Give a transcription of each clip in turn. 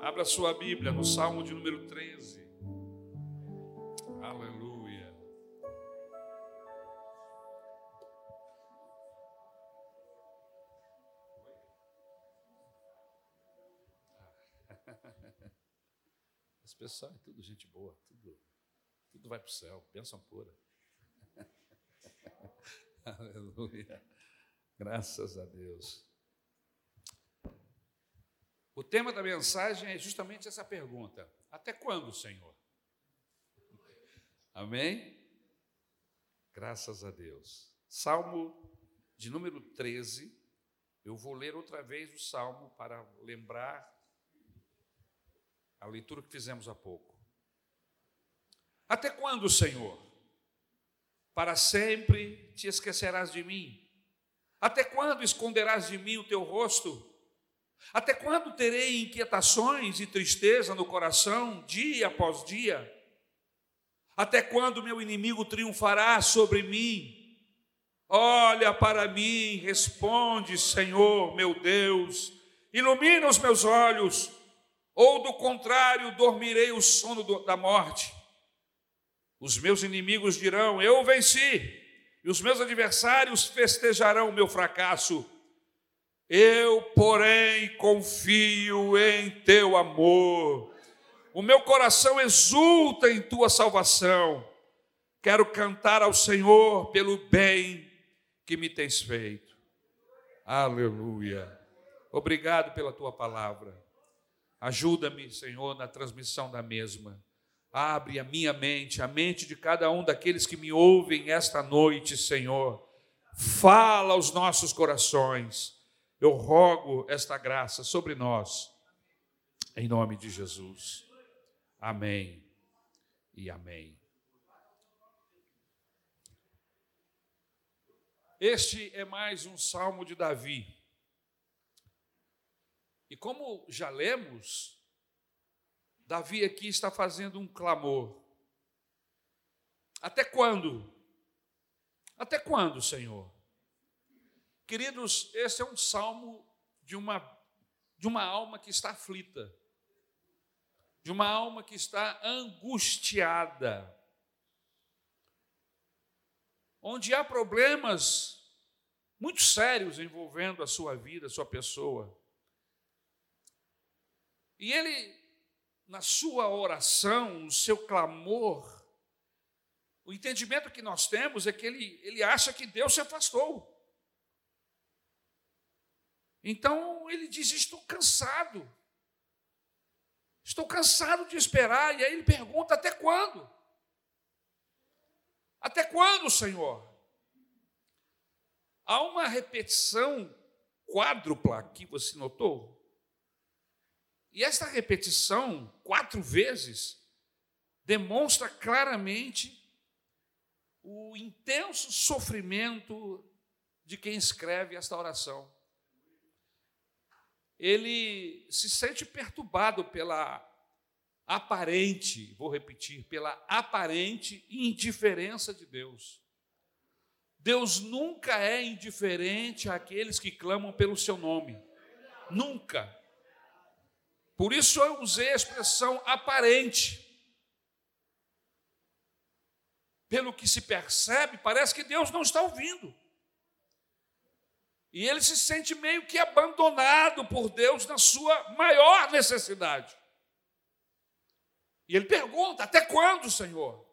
Abra sua Bíblia no Salmo de número 13. Aleluia. Esse pessoal é tudo gente boa, tudo, tudo vai para o céu, bênção pura. Aleluia. Graças a Deus. O tema da mensagem é justamente essa pergunta: Até quando, Senhor? Amém? Graças a Deus. Salmo de número 13. Eu vou ler outra vez o salmo para lembrar a leitura que fizemos há pouco. Até quando, Senhor? Para sempre te esquecerás de mim? Até quando esconderás de mim o teu rosto? Até quando terei inquietações e tristeza no coração, dia após dia? Até quando meu inimigo triunfará sobre mim? Olha para mim, responde, Senhor, meu Deus, ilumina os meus olhos, ou do contrário, dormirei o sono da morte. Os meus inimigos dirão: Eu venci, e os meus adversários festejarão o meu fracasso. Eu, porém, confio em teu amor. O meu coração exulta em tua salvação. Quero cantar ao Senhor pelo bem que me tens feito. Aleluia. Obrigado pela tua palavra. Ajuda-me, Senhor, na transmissão da mesma. Abre a minha mente, a mente de cada um daqueles que me ouvem esta noite, Senhor. Fala aos nossos corações eu rogo esta graça sobre nós, em nome de Jesus. Amém e amém. Este é mais um salmo de Davi. E como já lemos, Davi aqui está fazendo um clamor. Até quando? Até quando, Senhor? Queridos, esse é um salmo de uma, de uma alma que está aflita, de uma alma que está angustiada, onde há problemas muito sérios envolvendo a sua vida, a sua pessoa. E ele, na sua oração, no seu clamor, o entendimento que nós temos é que ele, ele acha que Deus se afastou. Então ele diz: Estou cansado. Estou cansado de esperar. E aí ele pergunta: Até quando? Até quando, Senhor? Há uma repetição quádrupla aqui, você notou? E esta repetição, quatro vezes, demonstra claramente o intenso sofrimento de quem escreve esta oração ele se sente perturbado pela aparente, vou repetir, pela aparente indiferença de Deus. Deus nunca é indiferente àqueles que clamam pelo seu nome. Nunca. Por isso eu usei a expressão aparente. Pelo que se percebe, parece que Deus não está ouvindo. E ele se sente meio que abandonado por Deus na sua maior necessidade. E ele pergunta: Até quando, Senhor?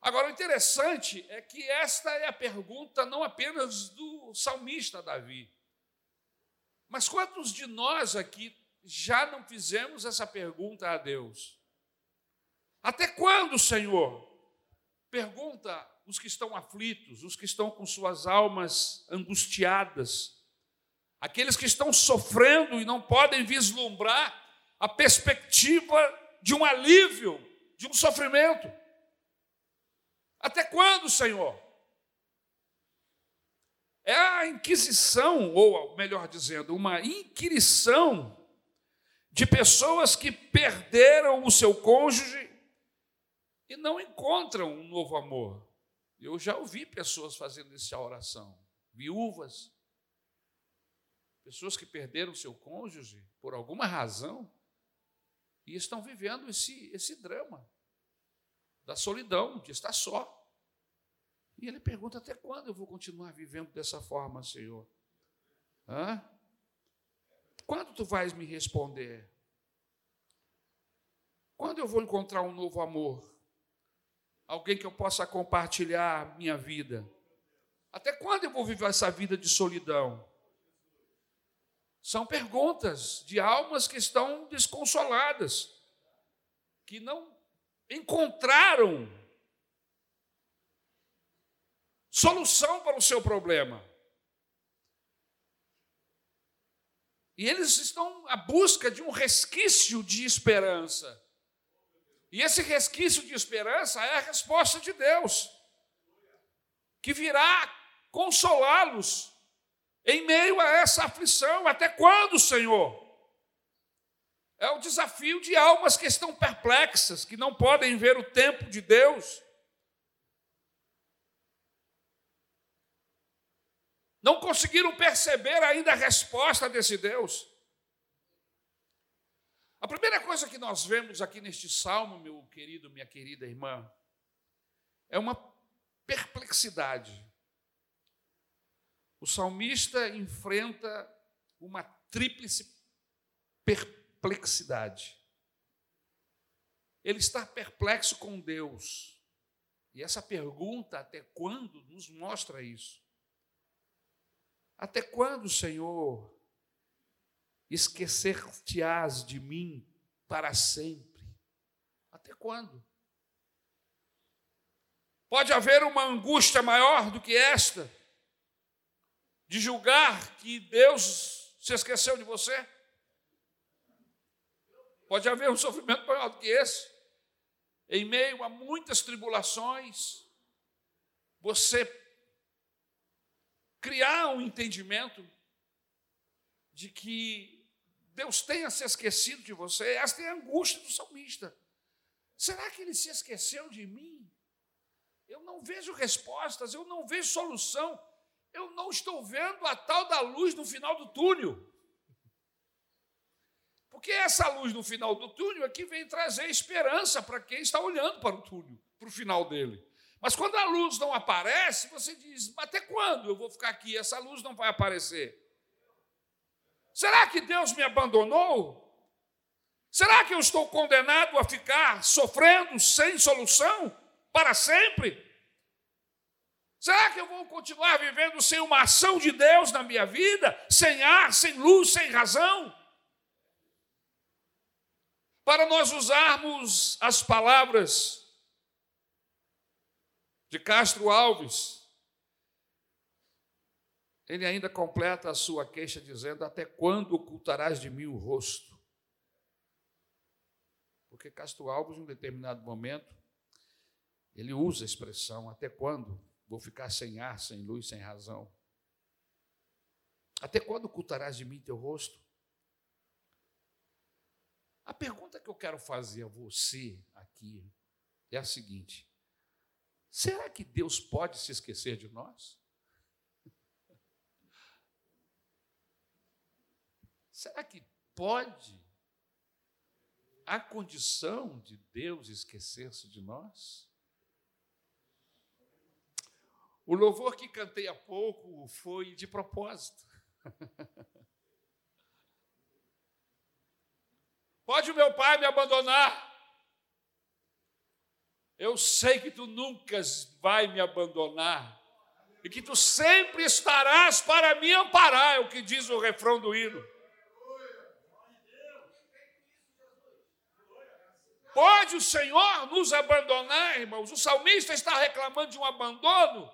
Agora, o interessante é que esta é a pergunta não apenas do salmista Davi, mas quantos de nós aqui já não fizemos essa pergunta a Deus? Até quando, Senhor? Pergunta os que estão aflitos, os que estão com suas almas angustiadas, aqueles que estão sofrendo e não podem vislumbrar a perspectiva de um alívio, de um sofrimento. Até quando, Senhor? É a inquisição, ou melhor dizendo, uma inquirição de pessoas que perderam o seu cônjuge e não encontram um novo amor. Eu já ouvi pessoas fazendo essa oração, viúvas, pessoas que perderam seu cônjuge por alguma razão e estão vivendo esse, esse drama da solidão, de estar só. E ele pergunta: até quando eu vou continuar vivendo dessa forma, Senhor? Hã? Quando tu vais me responder? Quando eu vou encontrar um novo amor? Alguém que eu possa compartilhar minha vida? Até quando eu vou viver essa vida de solidão? São perguntas de almas que estão desconsoladas, que não encontraram solução para o seu problema. E eles estão à busca de um resquício de esperança. E esse resquício de esperança é a resposta de Deus, que virá consolá-los em meio a essa aflição. Até quando, Senhor? É o desafio de almas que estão perplexas, que não podem ver o tempo de Deus. Não conseguiram perceber ainda a resposta desse Deus. A primeira coisa que nós vemos aqui neste salmo, meu querido, minha querida irmã, é uma perplexidade. O salmista enfrenta uma tríplice perplexidade. Ele está perplexo com Deus. E essa pergunta, até quando, nos mostra isso. Até quando, Senhor, esquecer-te-ás de mim para sempre? Até quando? Pode haver uma angústia maior do que esta? De julgar que Deus se esqueceu de você? Pode haver um sofrimento maior do que esse. Em meio a muitas tribulações, você criar um entendimento de que Deus tenha se esquecido de você. Esta é a angústia do salmista. Será que ele se esqueceu de mim? Eu não vejo respostas, eu não vejo solução, eu não estou vendo a tal da luz no final do túnel. Porque essa luz no final do túnel é que vem trazer esperança para quem está olhando para o túnel, para o final dele. Mas quando a luz não aparece, você diz: até quando eu vou ficar aqui? Essa luz não vai aparecer. Será que Deus me abandonou? Será que eu estou condenado a ficar sofrendo sem solução para sempre? Será que eu vou continuar vivendo sem uma ação de Deus na minha vida, sem ar, sem luz, sem razão? para nós usarmos as palavras de Castro Alves. Ele ainda completa a sua queixa dizendo: Até quando ocultarás de mim o rosto? Porque Castro Alves, em um determinado momento, ele usa a expressão: Até quando vou ficar sem ar, sem luz, sem razão? Até quando ocultarás de mim teu rosto? A pergunta que eu quero fazer a você aqui é a seguinte: será que Deus pode se esquecer de nós? Será que pode a condição de Deus esquecer-se de nós? O louvor que cantei há pouco foi de propósito. Pode o meu pai me abandonar? Eu sei que tu nunca vai me abandonar e que tu sempre estarás para me amparar, é o que diz o refrão do hino. Pode o Senhor nos abandonar, irmãos? O salmista está reclamando de um abandono.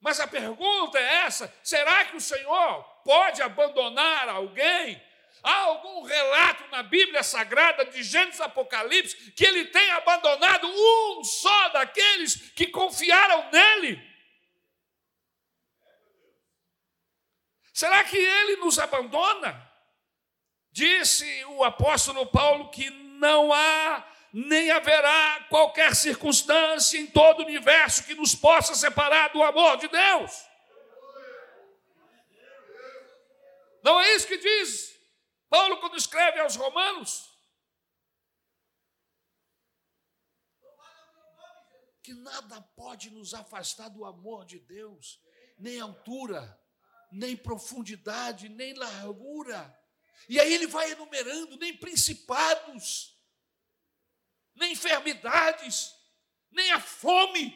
Mas a pergunta é essa: será que o Senhor pode abandonar alguém Há algum relato na Bíblia Sagrada de Gênesis Apocalipse que ele tenha abandonado um só daqueles que confiaram nele? Será que ele nos abandona? Disse o apóstolo Paulo que não há nem haverá qualquer circunstância em todo o universo que nos possa separar do amor de Deus. Não é isso que diz Paulo quando escreve aos Romanos? Que nada pode nos afastar do amor de Deus, nem altura, nem profundidade, nem largura. E aí ele vai enumerando, nem principados, nem enfermidades, nem a fome,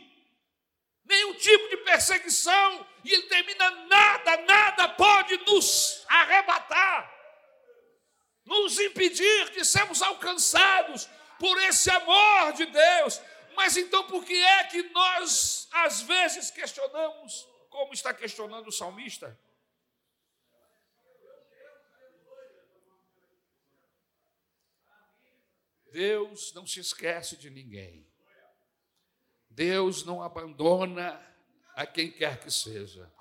nenhum tipo de perseguição, e ele termina: nada, nada pode nos arrebatar, nos impedir de sermos alcançados por esse amor de Deus. Mas então, por que é que nós, às vezes, questionamos, como está questionando o salmista? Deus não se esquece de ninguém. Deus não abandona a quem quer que seja.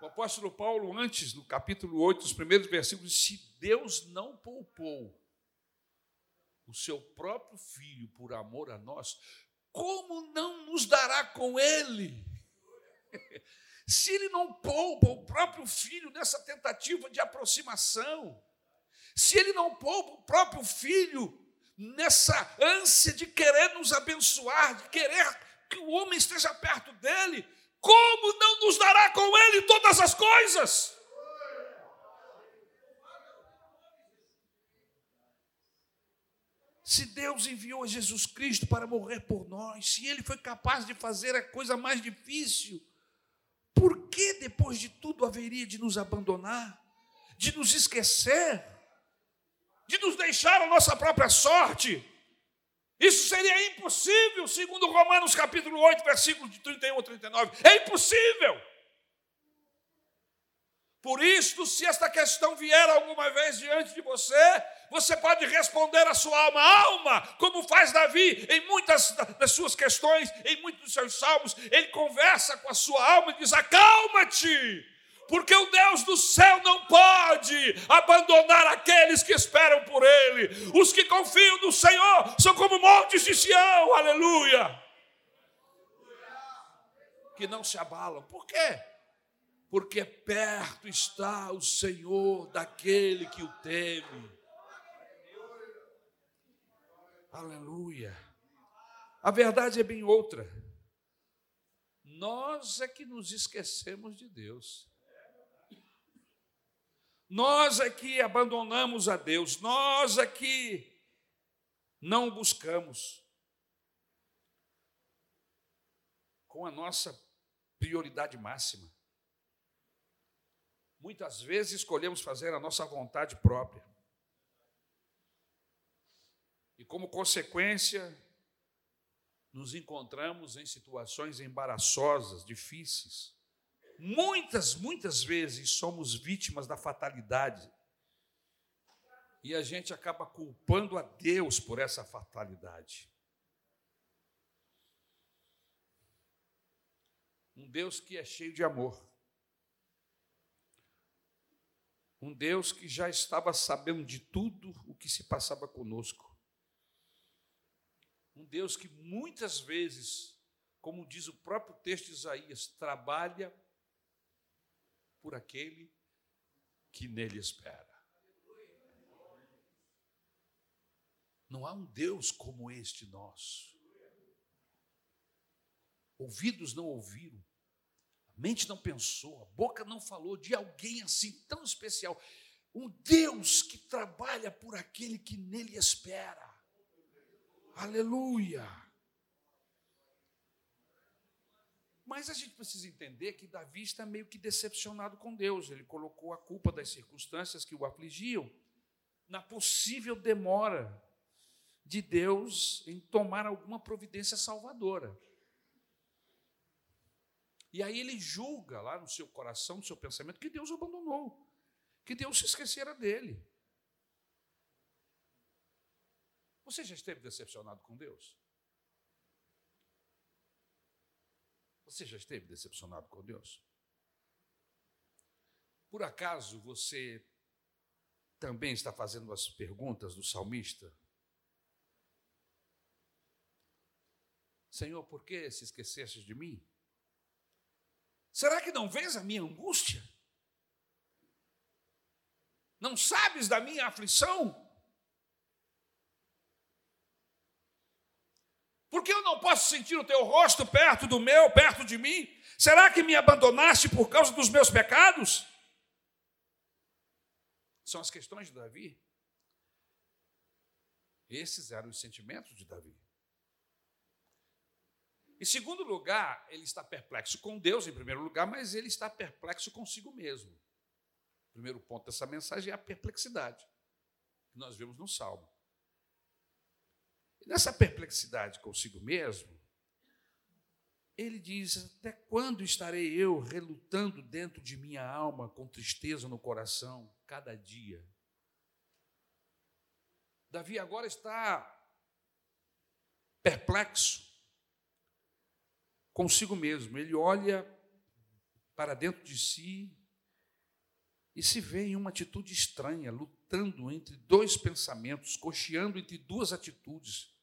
O apóstolo Paulo, antes, no capítulo 8, os primeiros versículos, se Deus não poupou o seu próprio filho por amor a nós, como não nos dará com ele? Se ele não poupa o próprio filho nessa tentativa de aproximação, se ele não poupa o próprio filho nessa ânsia de querer nos abençoar, de querer que o homem esteja perto dele, como não nos dará com ele todas as coisas? Se Deus enviou Jesus Cristo para morrer por nós, se Ele foi capaz de fazer a coisa mais difícil, que depois de tudo haveria de nos abandonar, de nos esquecer? de nos deixar a nossa própria sorte. Isso seria impossível, segundo Romanos capítulo 8, versículos de 31 a 39. É impossível. Por isso, se esta questão vier alguma vez diante de você, você pode responder à sua alma, alma, como faz Davi em muitas das suas questões, em muitos dos seus salmos, ele conversa com a sua alma e diz: acalma-te, porque o Deus do céu não pode abandonar aqueles que esperam por Ele. Os que confiam no Senhor são como montes de Sião, aleluia. Que não se abalam. Por quê? Porque perto está o Senhor daquele que o teme. Aleluia. A verdade é bem outra. Nós é que nos esquecemos de Deus. Nós é abandonamos a Deus, nós é não buscamos com a nossa prioridade máxima. Muitas vezes escolhemos fazer a nossa vontade própria. E como consequência, nos encontramos em situações embaraçosas, difíceis. Muitas, muitas vezes somos vítimas da fatalidade. E a gente acaba culpando a Deus por essa fatalidade. Um Deus que é cheio de amor. Um Deus que já estava sabendo de tudo o que se passava conosco. Um Deus que muitas vezes, como diz o próprio texto de Isaías, trabalha por aquele que nele espera. Não há um Deus como este nosso. Ouvidos não ouviram, mente não pensou, a boca não falou de alguém assim tão especial. Um Deus que trabalha por aquele que nele espera. Aleluia. Mas a gente precisa entender que Davi está meio que decepcionado com Deus. Ele colocou a culpa das circunstâncias que o afligiam na possível demora de Deus em tomar alguma providência salvadora. E aí ele julga lá no seu coração, no seu pensamento, que Deus o abandonou, que Deus se esquecera dele. Você já esteve decepcionado com Deus? Você já esteve decepcionado com Deus? Por acaso você também está fazendo as perguntas do salmista? Senhor, por que se esqueceste de mim? Será que não vês a minha angústia? Não sabes da minha aflição? Por que eu não posso sentir o teu rosto perto do meu, perto de mim? Será que me abandonaste por causa dos meus pecados? São as questões de Davi. Esses eram os sentimentos de Davi. Em segundo lugar, ele está perplexo com Deus, em primeiro lugar, mas ele está perplexo consigo mesmo. O primeiro ponto dessa mensagem é a perplexidade, que nós vemos no Salmo. E nessa perplexidade consigo mesmo, ele diz: Até quando estarei eu relutando dentro de minha alma, com tristeza no coração, cada dia? Davi agora está perplexo consigo mesmo. Ele olha para dentro de si e se vê em uma atitude estranha, lutando entre dois pensamentos, cocheando entre duas atitudes,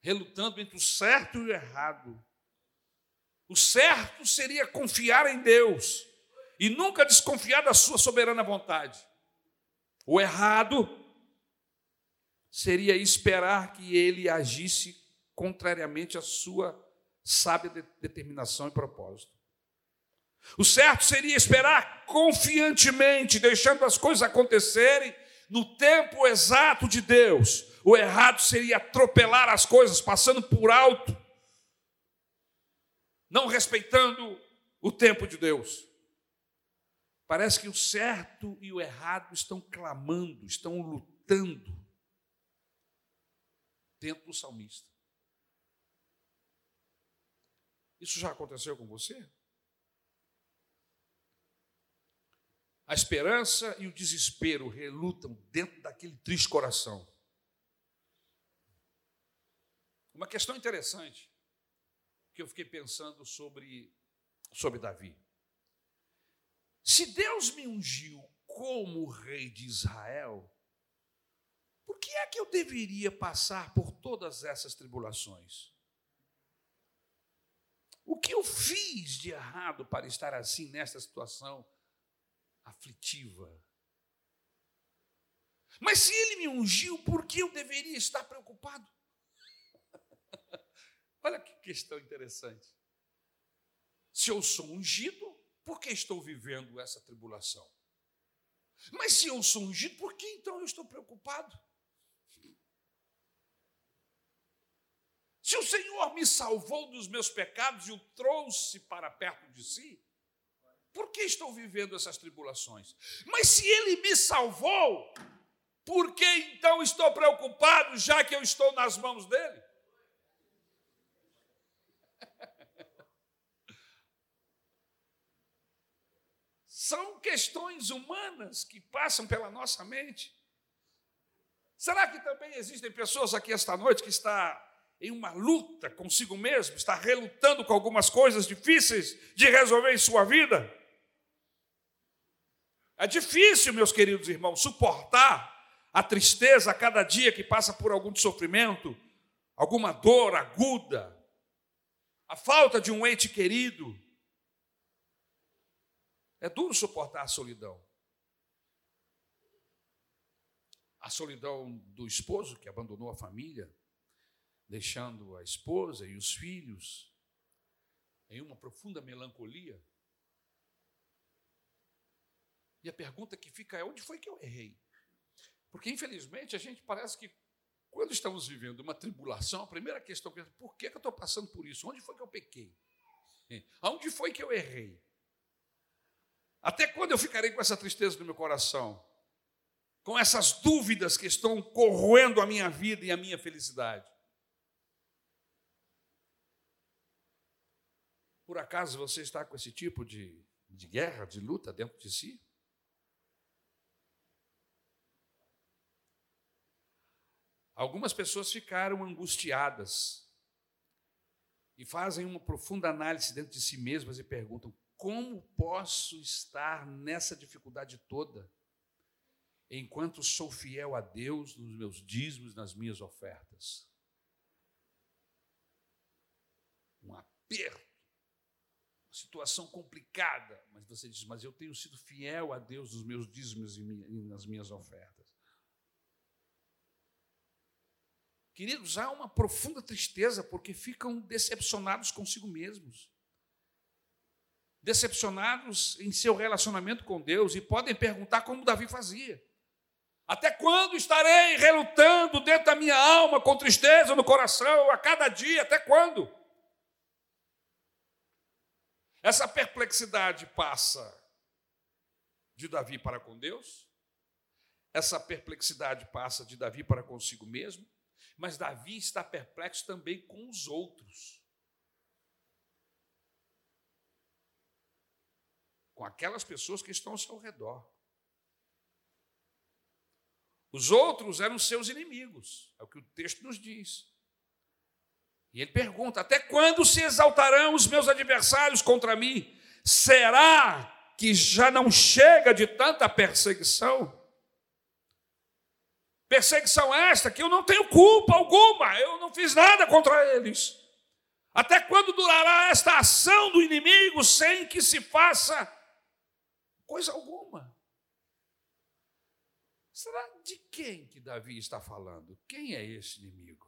relutando entre o certo e o errado. O certo seria confiar em Deus e nunca desconfiar da sua soberana vontade. O errado seria esperar que ele agisse contrariamente à sua sábia determinação e propósito. O certo seria esperar confiantemente, deixando as coisas acontecerem no tempo exato de Deus. O errado seria atropelar as coisas, passando por alto não respeitando o tempo de Deus. Parece que o certo e o errado estão clamando, estão lutando dentro do salmista. Isso já aconteceu com você? A esperança e o desespero relutam dentro daquele triste coração. Uma questão interessante que eu fiquei pensando sobre, sobre Davi. Se Deus me ungiu como rei de Israel, por que é que eu deveria passar por todas essas tribulações? O que eu fiz de errado para estar assim nessa situação aflitiva? Mas se ele me ungiu, por que eu deveria estar preocupado? Olha que questão interessante. Se eu sou ungido, por que estou vivendo essa tribulação? Mas se eu sou ungido, por que então eu estou preocupado? Se o Senhor me salvou dos meus pecados e o trouxe para perto de si, por que estou vivendo essas tribulações? Mas se Ele me salvou, por que então estou preocupado, já que eu estou nas mãos dele? São questões humanas que passam pela nossa mente. Será que também existem pessoas aqui esta noite que está em uma luta consigo mesmo, está relutando com algumas coisas difíceis de resolver em sua vida? É difícil, meus queridos irmãos, suportar a tristeza a cada dia que passa por algum sofrimento, alguma dor aguda, a falta de um ente querido, é duro suportar a solidão. A solidão do esposo que abandonou a família, deixando a esposa e os filhos em uma profunda melancolia. E a pergunta que fica é: onde foi que eu errei? Porque, infelizmente, a gente parece que, quando estamos vivendo uma tribulação, a primeira questão é: por que eu estou passando por isso? Onde foi que eu pequei? Aonde foi que eu errei? Até quando eu ficarei com essa tristeza no meu coração? Com essas dúvidas que estão corroendo a minha vida e a minha felicidade? Por acaso você está com esse tipo de, de guerra, de luta dentro de si? Algumas pessoas ficaram angustiadas e fazem uma profunda análise dentro de si mesmas e perguntam: como posso estar nessa dificuldade toda, enquanto sou fiel a Deus nos meus dízimos, nas minhas ofertas? Um aperto, situação complicada, mas você diz: Mas eu tenho sido fiel a Deus nos meus dízimos e nas minhas ofertas. Queridos, há uma profunda tristeza porque ficam decepcionados consigo mesmos, decepcionados em seu relacionamento com Deus e podem perguntar como Davi fazia: Até quando estarei relutando dentro da minha alma com tristeza no coração a cada dia? Até quando? Essa perplexidade passa de Davi para com Deus, essa perplexidade passa de Davi para consigo mesmo, mas Davi está perplexo também com os outros. Com aquelas pessoas que estão ao seu redor. Os outros eram seus inimigos, é o que o texto nos diz. E ele pergunta: Até quando se exaltarão os meus adversários contra mim? Será que já não chega de tanta perseguição? Perseguição esta que eu não tenho culpa alguma, eu não fiz nada contra eles. Até quando durará esta ação do inimigo sem que se faça coisa alguma? Será de quem que Davi está falando? Quem é esse inimigo?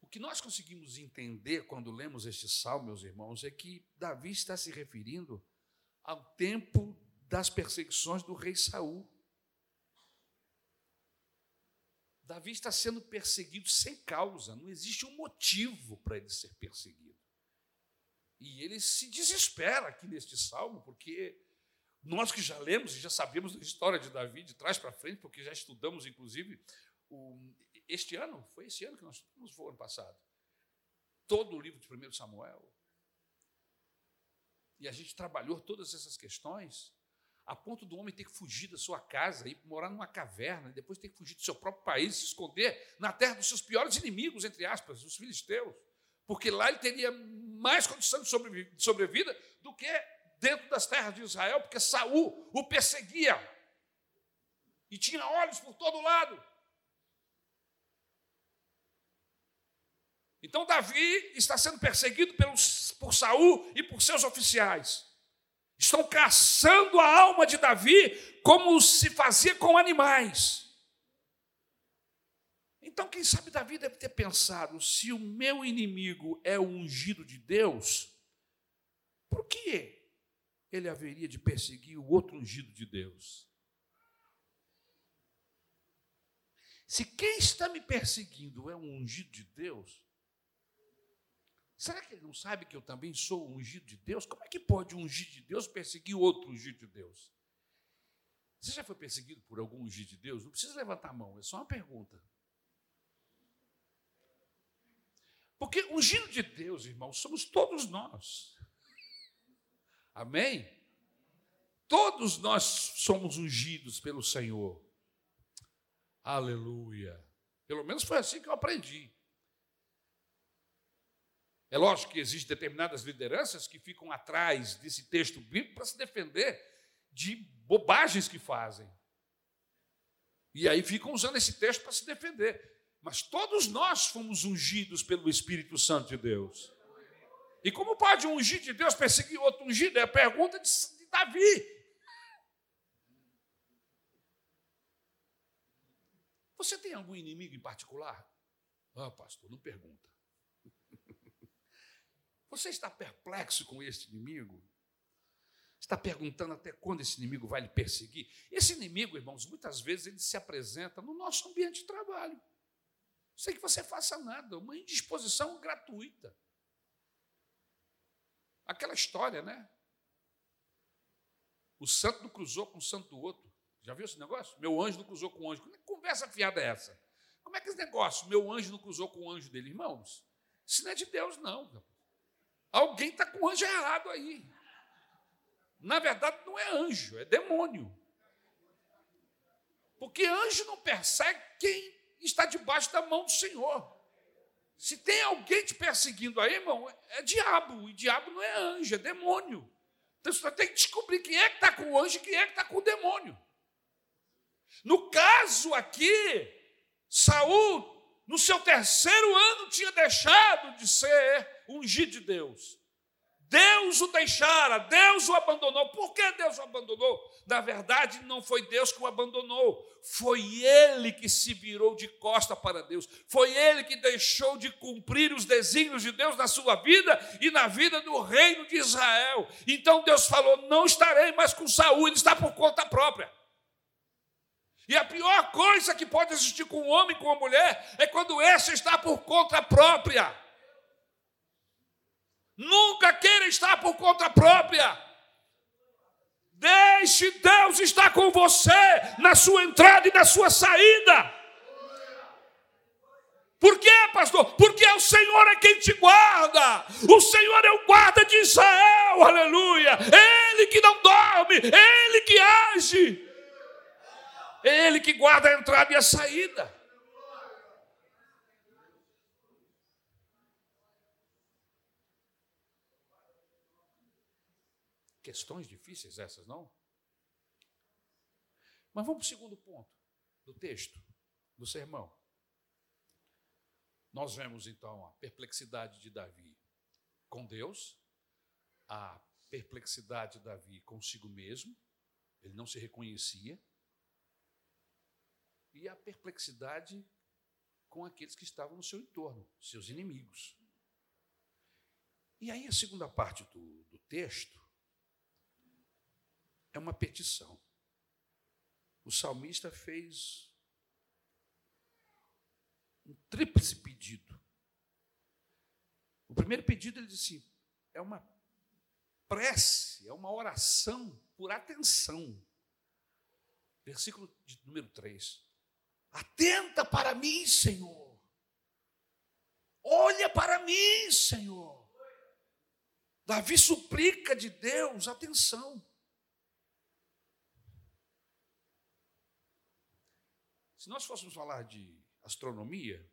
O que nós conseguimos entender quando lemos este salmo, meus irmãos, é que Davi está se referindo ao tempo das perseguições do rei Saul. Davi está sendo perseguido sem causa, não existe um motivo para ele ser perseguido. E ele se desespera aqui neste salmo, porque nós que já lemos e já sabemos a história de Davi de trás para frente, porque já estudamos, inclusive, o, este ano, foi esse ano que nós estudamos, foi ano passado, todo o livro de 1 Samuel. E a gente trabalhou todas essas questões a ponto do homem ter que fugir da sua casa, ir morar numa caverna, e depois ter que fugir do seu próprio país, se esconder na terra dos seus piores inimigos, entre aspas, os filisteus, porque lá ele teria mais condição de sobrevida do que dentro das terras de Israel, porque Saul o perseguia e tinha olhos por todo lado. Então Davi está sendo perseguido pelos, por Saul e por seus oficiais. Estão caçando a alma de Davi como se fazia com animais. Então, quem sabe Davi deve ter pensado: se o meu inimigo é o ungido de Deus, por que ele haveria de perseguir o outro ungido de Deus? Se quem está me perseguindo é um ungido de Deus, Será que ele não sabe que eu também sou ungido de Deus? Como é que pode um ungido de Deus perseguir outro ungido de Deus? Você já foi perseguido por algum ungido de Deus? Não precisa levantar a mão, é só uma pergunta. Porque ungido de Deus, irmãos, somos todos nós. Amém? Todos nós somos ungidos pelo Senhor. Aleluia. Pelo menos foi assim que eu aprendi. É lógico que existem determinadas lideranças que ficam atrás desse texto bíblico para se defender de bobagens que fazem. E aí ficam usando esse texto para se defender. Mas todos nós fomos ungidos pelo Espírito Santo de Deus. E como pode um ungido de Deus perseguir outro ungido? É a pergunta de, Davi. Você tem algum inimigo em particular? Ah, pastor, não pergunta. Você está perplexo com esse inimigo? Está perguntando até quando esse inimigo vai lhe perseguir? Esse inimigo, irmãos, muitas vezes ele se apresenta no nosso ambiente de trabalho. Sem que você faça nada, uma indisposição gratuita. Aquela história, né? O santo não cruzou com o santo do outro. Já viu esse negócio? Meu anjo não cruzou com o anjo. Que conversa fiada é essa? Como é que esse negócio? Meu anjo não cruzou com o anjo dele, irmãos? Isso não é de Deus, não. Alguém está com o anjo errado aí. Na verdade, não é anjo, é demônio. Porque anjo não persegue quem está debaixo da mão do Senhor. Se tem alguém te perseguindo aí, irmão, é diabo. E diabo não é anjo, é demônio. Então você tem que descobrir quem é que está com o anjo e quem é que está com o demônio. No caso aqui, Saul no seu terceiro ano, tinha deixado de ser ungido de Deus. Deus o deixara, Deus o abandonou. Por que Deus o abandonou? Na verdade, não foi Deus que o abandonou, foi ele que se virou de costa para Deus, foi ele que deixou de cumprir os desígnios de Deus na sua vida e na vida do reino de Israel. Então Deus falou: Não estarei mais com Saúl, ele está por conta própria. E a pior coisa que pode existir com um homem e com uma mulher é quando esse está por conta própria. Nunca queira estar por conta própria. Deixe Deus estar com você na sua entrada e na sua saída. Por quê, pastor? Porque o Senhor é quem te guarda. O Senhor é o guarda de Israel, aleluia. Ele que não dorme, ele que age. Ele que guarda a entrada e a saída. Questões difíceis essas, não? Mas vamos para o segundo ponto do texto, do sermão. Nós vemos então a perplexidade de Davi com Deus, a perplexidade de Davi consigo mesmo, ele não se reconhecia, e a perplexidade com aqueles que estavam no seu entorno, seus inimigos. E aí a segunda parte do, do texto é uma petição. O salmista fez um tríplice pedido. O primeiro pedido ele disse: é uma prece, é uma oração por atenção. Versículo de número 3. Atenta para mim, Senhor. Olha para mim, Senhor. Davi suplica de Deus atenção. Se nós fôssemos falar de astronomia,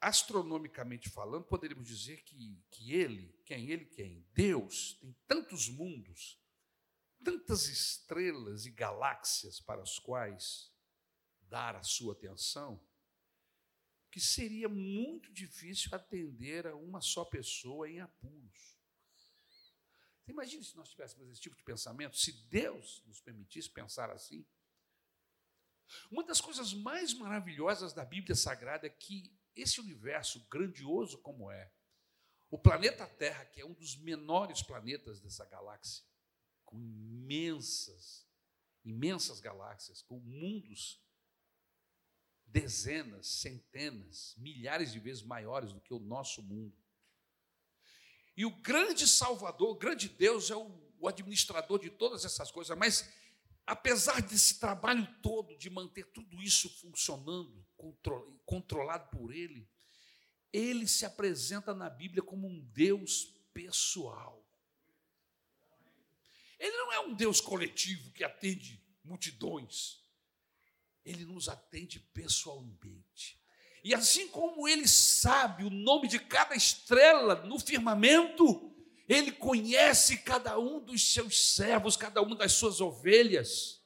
astronomicamente falando, poderíamos dizer que, que ele, quem ele, quem? Deus, tem tantos mundos, tantas estrelas e galáxias para as quais dar a sua atenção, que seria muito difícil atender a uma só pessoa em apuros. Imagine se nós tivéssemos esse tipo de pensamento, se Deus nos permitisse pensar assim. Uma das coisas mais maravilhosas da Bíblia Sagrada é que esse universo grandioso como é, o planeta Terra, que é um dos menores planetas dessa galáxia, com imensas, imensas galáxias, com mundos dezenas, centenas, milhares de vezes maiores do que o nosso mundo. E o grande Salvador, o grande Deus é o, o administrador de todas essas coisas, mas apesar desse trabalho todo de manter tudo isso funcionando, controlado por Ele, Ele se apresenta na Bíblia como um Deus pessoal. Ele não é um Deus coletivo que atende multidões. Ele nos atende pessoalmente. E assim como ele sabe o nome de cada estrela no firmamento, ele conhece cada um dos seus servos, cada uma das suas ovelhas.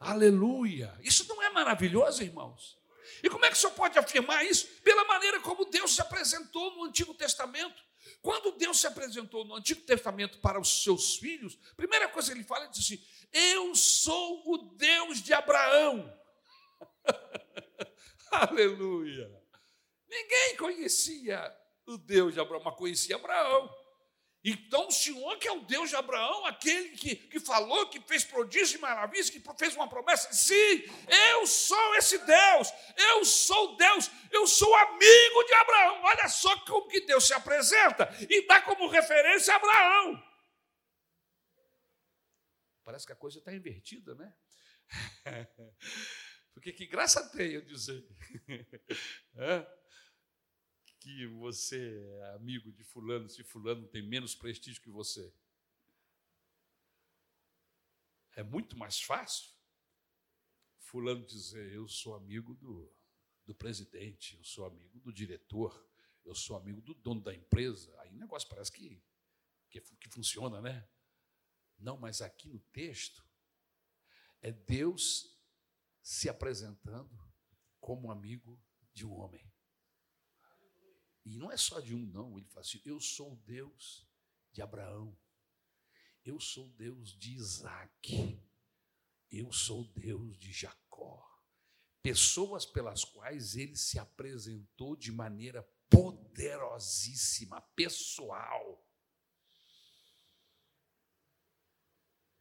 Aleluia! Isso não é maravilhoso, irmãos? E como é que o senhor pode afirmar isso? Pela maneira como Deus se apresentou no Antigo Testamento. Quando Deus se apresentou no Antigo Testamento para os seus filhos, a primeira coisa que ele fala é assim: Eu sou o Deus de Abraão. Aleluia. Ninguém conhecia o Deus de Abraão, mas conhecia Abraão. Então, o Senhor, que é o Deus de Abraão, aquele que, que falou, que fez prodígio e maravilhas, que fez uma promessa, sim, eu sou esse Deus, eu sou Deus, eu sou amigo de Abraão. Olha só como que Deus se apresenta e dá como referência Abraão. Parece que a coisa está invertida, né? Porque que graça tem eu dizer que você é amigo de fulano se fulano tem menos prestígio que você. É muito mais fácil fulano dizer eu sou amigo do, do presidente, eu sou amigo do diretor, eu sou amigo do dono da empresa. Aí o negócio parece que, que, que funciona, né? Não, mas aqui no texto é Deus se apresentando como amigo de um homem. E não é só de um, não. Ele fala assim: Eu sou o Deus de Abraão, eu sou o Deus de Isaac, eu sou o Deus de Jacó. Pessoas pelas quais ele se apresentou de maneira poderosíssima, pessoal.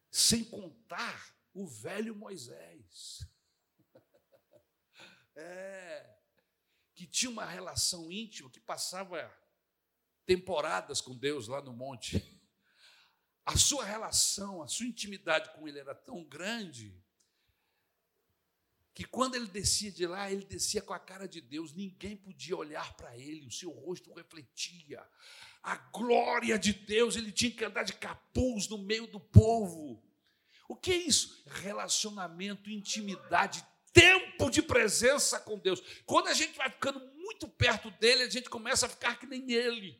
Sem contar o velho Moisés. É, que tinha uma relação íntima, que passava temporadas com Deus lá no monte. A sua relação, a sua intimidade com ele era tão grande que quando ele descia de lá, ele descia com a cara de Deus, ninguém podia olhar para ele, o seu rosto refletia a glória de Deus, ele tinha que andar de capuz no meio do povo. O que é isso? Relacionamento, intimidade, de presença com Deus. Quando a gente vai ficando muito perto dele, a gente começa a ficar que nem ele.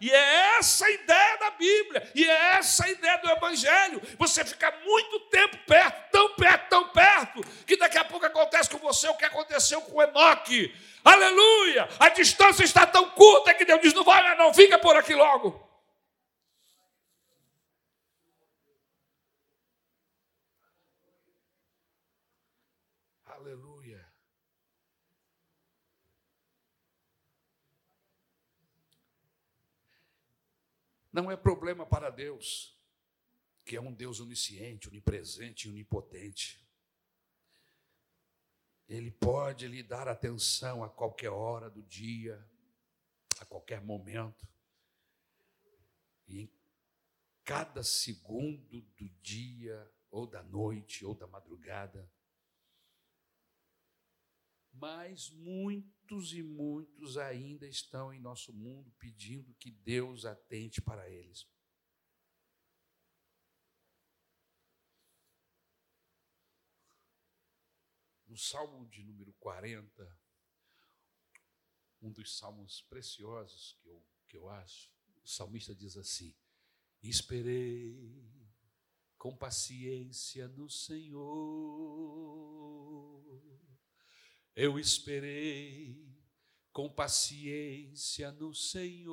E é essa a ideia da Bíblia, e é essa a ideia do Evangelho. Você fica muito tempo perto, tão perto, tão perto, que daqui a pouco acontece com você o que aconteceu com Enoque. Aleluia! A distância está tão curta que Deus diz: não vai, não, fica por aqui logo. Não é problema para Deus, que é um Deus onisciente, onipresente e onipotente. Ele pode lhe dar atenção a qualquer hora do dia, a qualquer momento. E em cada segundo do dia, ou da noite, ou da madrugada. Mas muito muitos e muitos ainda estão em nosso mundo pedindo que Deus atente para eles. No Salmo de número 40, um dos salmos preciosos que eu, que eu acho, o salmista diz assim: Esperei com paciência no Senhor eu esperei com paciência no Senhor.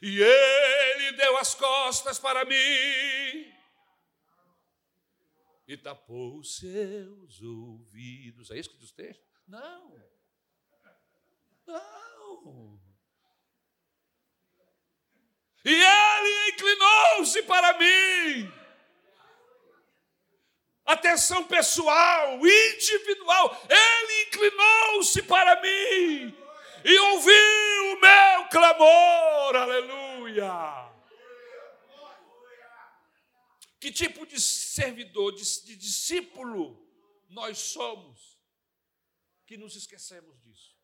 E Ele deu as costas para mim e tapou seus ouvidos. É isso que diz o texto? Não. Não. E ele inclinou-se para mim atenção pessoal, individual. Ele inclinou-se para mim e ouviu o meu clamor. Aleluia. Que tipo de servidor, de, de discípulo nós somos que nos esquecemos disso?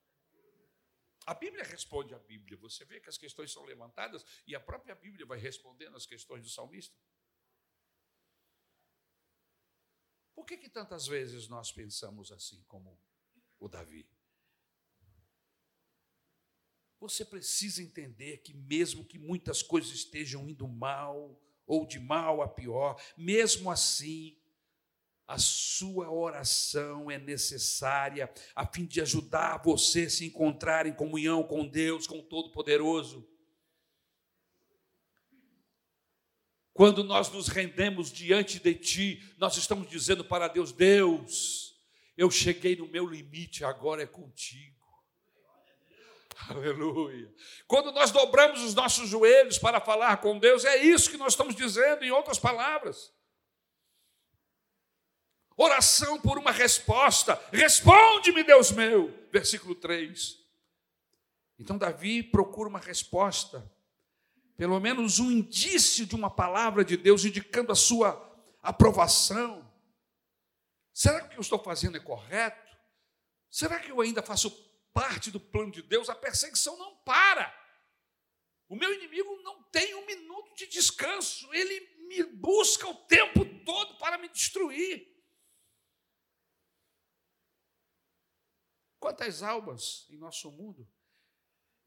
A Bíblia responde à Bíblia. Você vê que as questões são levantadas e a própria Bíblia vai respondendo as questões do salmista. Por que, que tantas vezes nós pensamos assim como o Davi? Você precisa entender que, mesmo que muitas coisas estejam indo mal, ou de mal a pior, mesmo assim, a sua oração é necessária a fim de ajudar você a se encontrar em comunhão com Deus, com o Todo-Poderoso. Quando nós nos rendemos diante de Ti, nós estamos dizendo para Deus: Deus, eu cheguei no meu limite, agora é contigo. Aleluia. Quando nós dobramos os nossos joelhos para falar com Deus, é isso que nós estamos dizendo, em outras palavras. Oração por uma resposta. Responde-me, Deus meu. Versículo 3. Então, Davi procura uma resposta pelo menos um indício de uma palavra de Deus indicando a sua aprovação. Será que o que eu estou fazendo é correto? Será que eu ainda faço parte do plano de Deus? A perseguição não para. O meu inimigo não tem um minuto de descanso, ele me busca o tempo todo para me destruir. Quantas almas em nosso mundo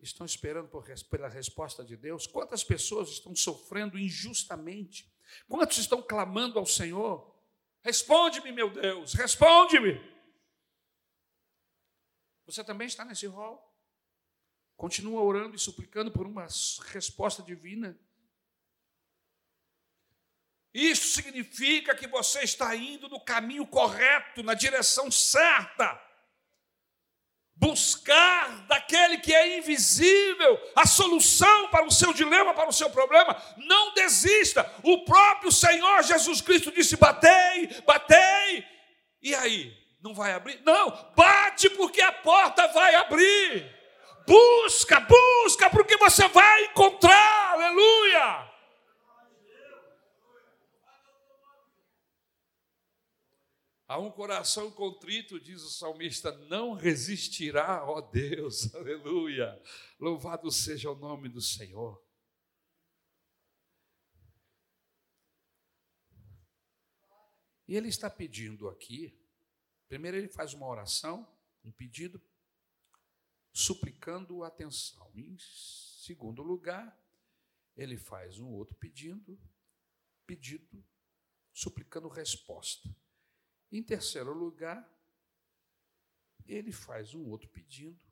estão esperando por, pela resposta de Deus? Quantas pessoas estão sofrendo injustamente? Quantos estão clamando ao Senhor? Responde-me, meu Deus, responde-me. Você também está nesse rol? Continua orando e suplicando por uma resposta divina? Isso significa que você está indo no caminho correto, na direção certa. Buscar daquele que é invisível a solução para o seu dilema, para o seu problema. Não desista. O próprio Senhor Jesus Cristo disse: batei, batei. E aí? Não vai abrir? Não, bate porque a porta vai abrir. Busca, busca, porque você vai encontrar. Aleluia. A um coração contrito, diz o salmista, não resistirá, ó Deus, aleluia. Louvado seja o nome do Senhor. E ele está pedindo aqui, primeiro ele faz uma oração, um pedido, suplicando atenção. Em segundo lugar, ele faz um outro pedido, pedido, suplicando resposta. Em terceiro lugar, ele faz um outro pedido,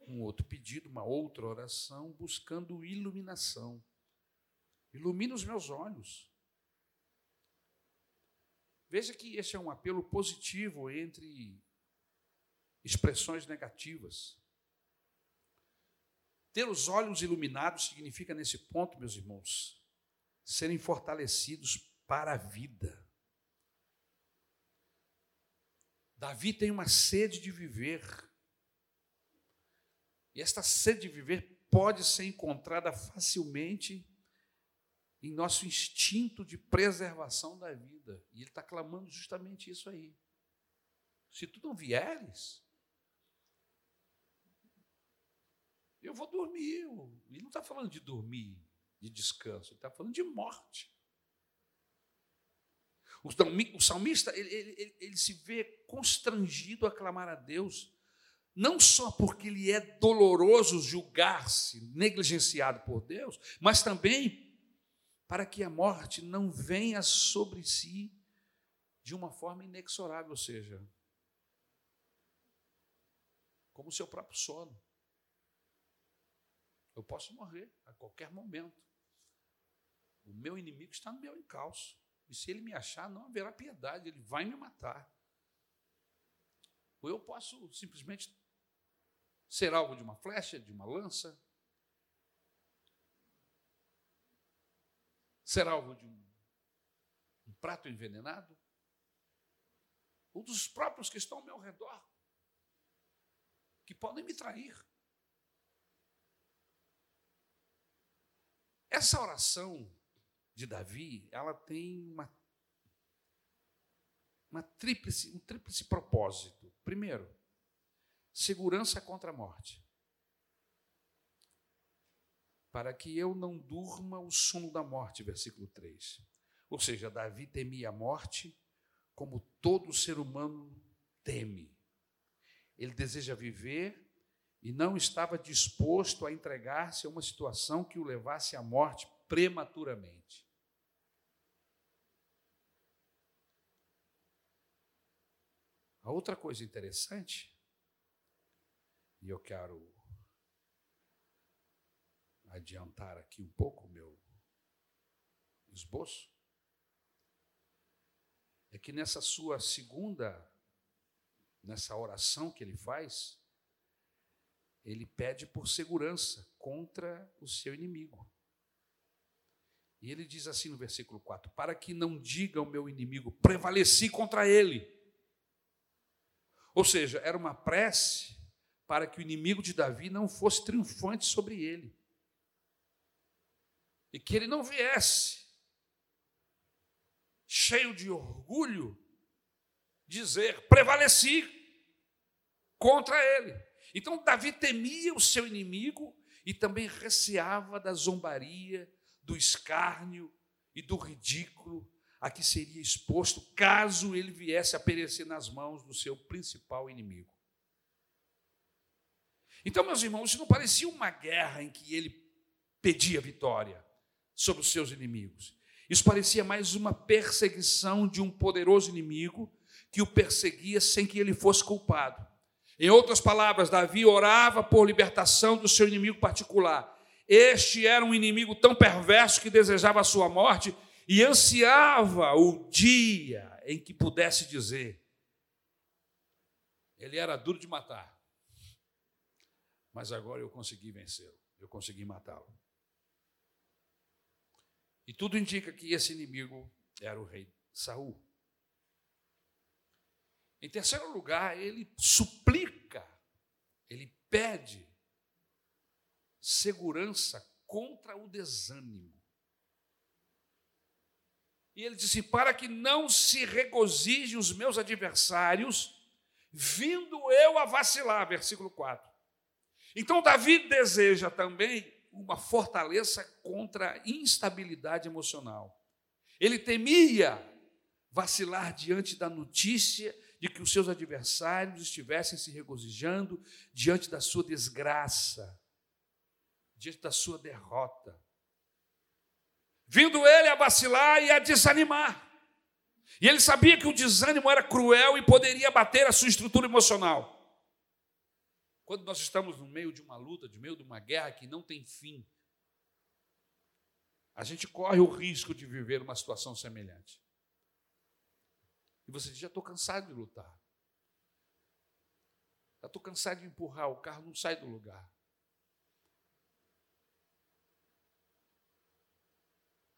um outro pedido, uma outra oração, buscando iluminação. Ilumina os meus olhos. Veja que esse é um apelo positivo entre expressões negativas. Ter os olhos iluminados significa, nesse ponto, meus irmãos, serem fortalecidos para a vida. Davi tem uma sede de viver. E esta sede de viver pode ser encontrada facilmente em nosso instinto de preservação da vida. E ele está clamando justamente isso aí. Se tu não vieres, eu vou dormir. Ele não está falando de dormir, de descanso, ele está falando de morte. O salmista ele, ele, ele, se vê constrangido a clamar a Deus, não só porque lhe é doloroso julgar-se negligenciado por Deus, mas também para que a morte não venha sobre si de uma forma inexorável, ou seja, como o seu próprio sono. Eu posso morrer a qualquer momento. O meu inimigo está no meu encalço. E se ele me achar, não haverá piedade, ele vai me matar. Ou eu posso simplesmente ser alvo de uma flecha, de uma lança, ser alvo de um, um prato envenenado, ou dos próprios que estão ao meu redor, que podem me trair. Essa oração de Davi, ela tem uma, uma tríplice, um tríplice propósito. Primeiro, segurança contra a morte. Para que eu não durma o sono da morte, versículo 3. Ou seja, Davi temia a morte como todo ser humano teme. Ele deseja viver e não estava disposto a entregar-se a uma situação que o levasse à morte prematuramente. A outra coisa interessante, e eu quero adiantar aqui um pouco o meu esboço, é que nessa sua segunda, nessa oração que ele faz, ele pede por segurança contra o seu inimigo. E ele diz assim no versículo 4: Para que não diga o meu inimigo, prevaleci contra ele. Ou seja, era uma prece para que o inimigo de Davi não fosse triunfante sobre ele. E que ele não viesse, cheio de orgulho, dizer: prevaleci contra ele. Então, Davi temia o seu inimigo e também receava da zombaria do escárnio e do ridículo a que seria exposto caso ele viesse a perecer nas mãos do seu principal inimigo. Então, meus irmãos, isso não parecia uma guerra em que ele pedia vitória sobre os seus inimigos. Isso parecia mais uma perseguição de um poderoso inimigo que o perseguia sem que ele fosse culpado. Em outras palavras, Davi orava por libertação do seu inimigo particular. Este era um inimigo tão perverso que desejava a sua morte e ansiava o dia em que pudesse dizer: Ele era duro de matar, mas agora eu consegui vencê-lo, eu consegui matá-lo. E tudo indica que esse inimigo era o rei Saul. Em terceiro lugar, ele suplica, ele pede segurança contra o desânimo. E ele disse: Para que não se regozijem os meus adversários, vindo eu a vacilar. Versículo 4. Então, Davi deseja também uma fortaleza contra a instabilidade emocional. Ele temia vacilar diante da notícia de que os seus adversários estivessem se regozijando diante da sua desgraça, diante da sua derrota. Vindo ele a vacilar e a desanimar. E ele sabia que o desânimo era cruel e poderia bater a sua estrutura emocional. Quando nós estamos no meio de uma luta, no meio de uma guerra que não tem fim, a gente corre o risco de viver uma situação semelhante. E você diz: já estou cansado de lutar. Já estou cansado de empurrar, o carro não sai do lugar.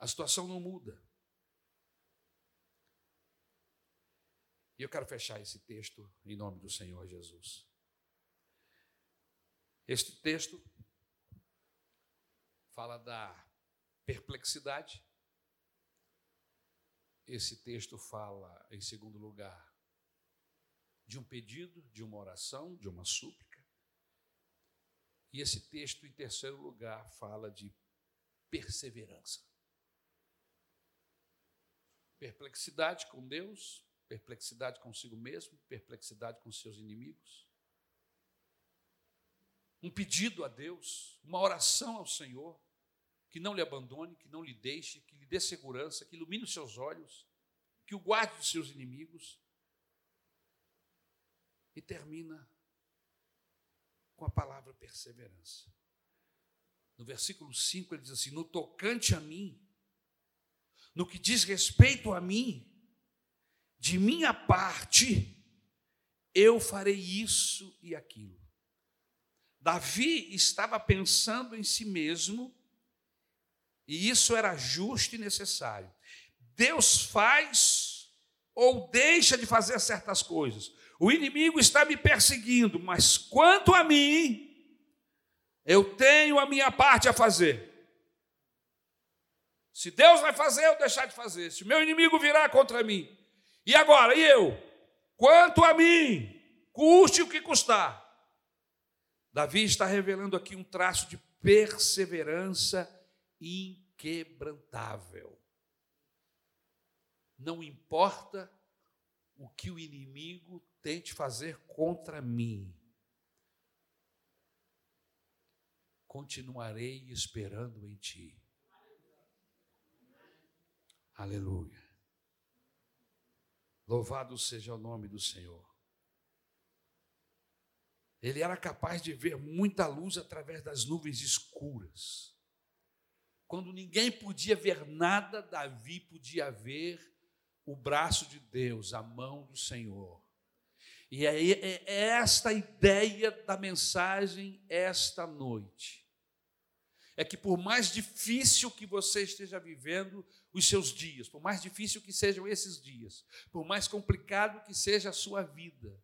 A situação não muda. E eu quero fechar esse texto em nome do Senhor Jesus. Este texto fala da perplexidade. Esse texto fala, em segundo lugar, de um pedido, de uma oração, de uma súplica. E esse texto, em terceiro lugar, fala de perseverança. Perplexidade com Deus, perplexidade consigo mesmo, perplexidade com seus inimigos um pedido a Deus, uma oração ao Senhor, que não lhe abandone, que não lhe deixe, que lhe dê segurança, que ilumine os seus olhos, que o guarde dos seus inimigos. E termina com a palavra perseverança. No versículo 5 ele diz assim: No tocante a mim, no que diz respeito a mim, de minha parte, eu farei isso e aquilo. Davi estava pensando em si mesmo, e isso era justo e necessário. Deus faz ou deixa de fazer certas coisas. O inimigo está me perseguindo, mas quanto a mim, eu tenho a minha parte a fazer. Se Deus vai fazer, eu deixar de fazer. Se o meu inimigo virar contra mim. E agora, e eu? Quanto a mim, custe o que custar. Davi está revelando aqui um traço de perseverança inquebrantável. Não importa o que o inimigo tente fazer contra mim, continuarei esperando em ti. Aleluia. Louvado seja o nome do Senhor. Ele era capaz de ver muita luz através das nuvens escuras. Quando ninguém podia ver nada, Davi podia ver o braço de Deus, a mão do Senhor. E é, é, esta ideia da mensagem esta noite. É que por mais difícil que você esteja vivendo os seus dias, por mais difícil que sejam esses dias, por mais complicado que seja a sua vida,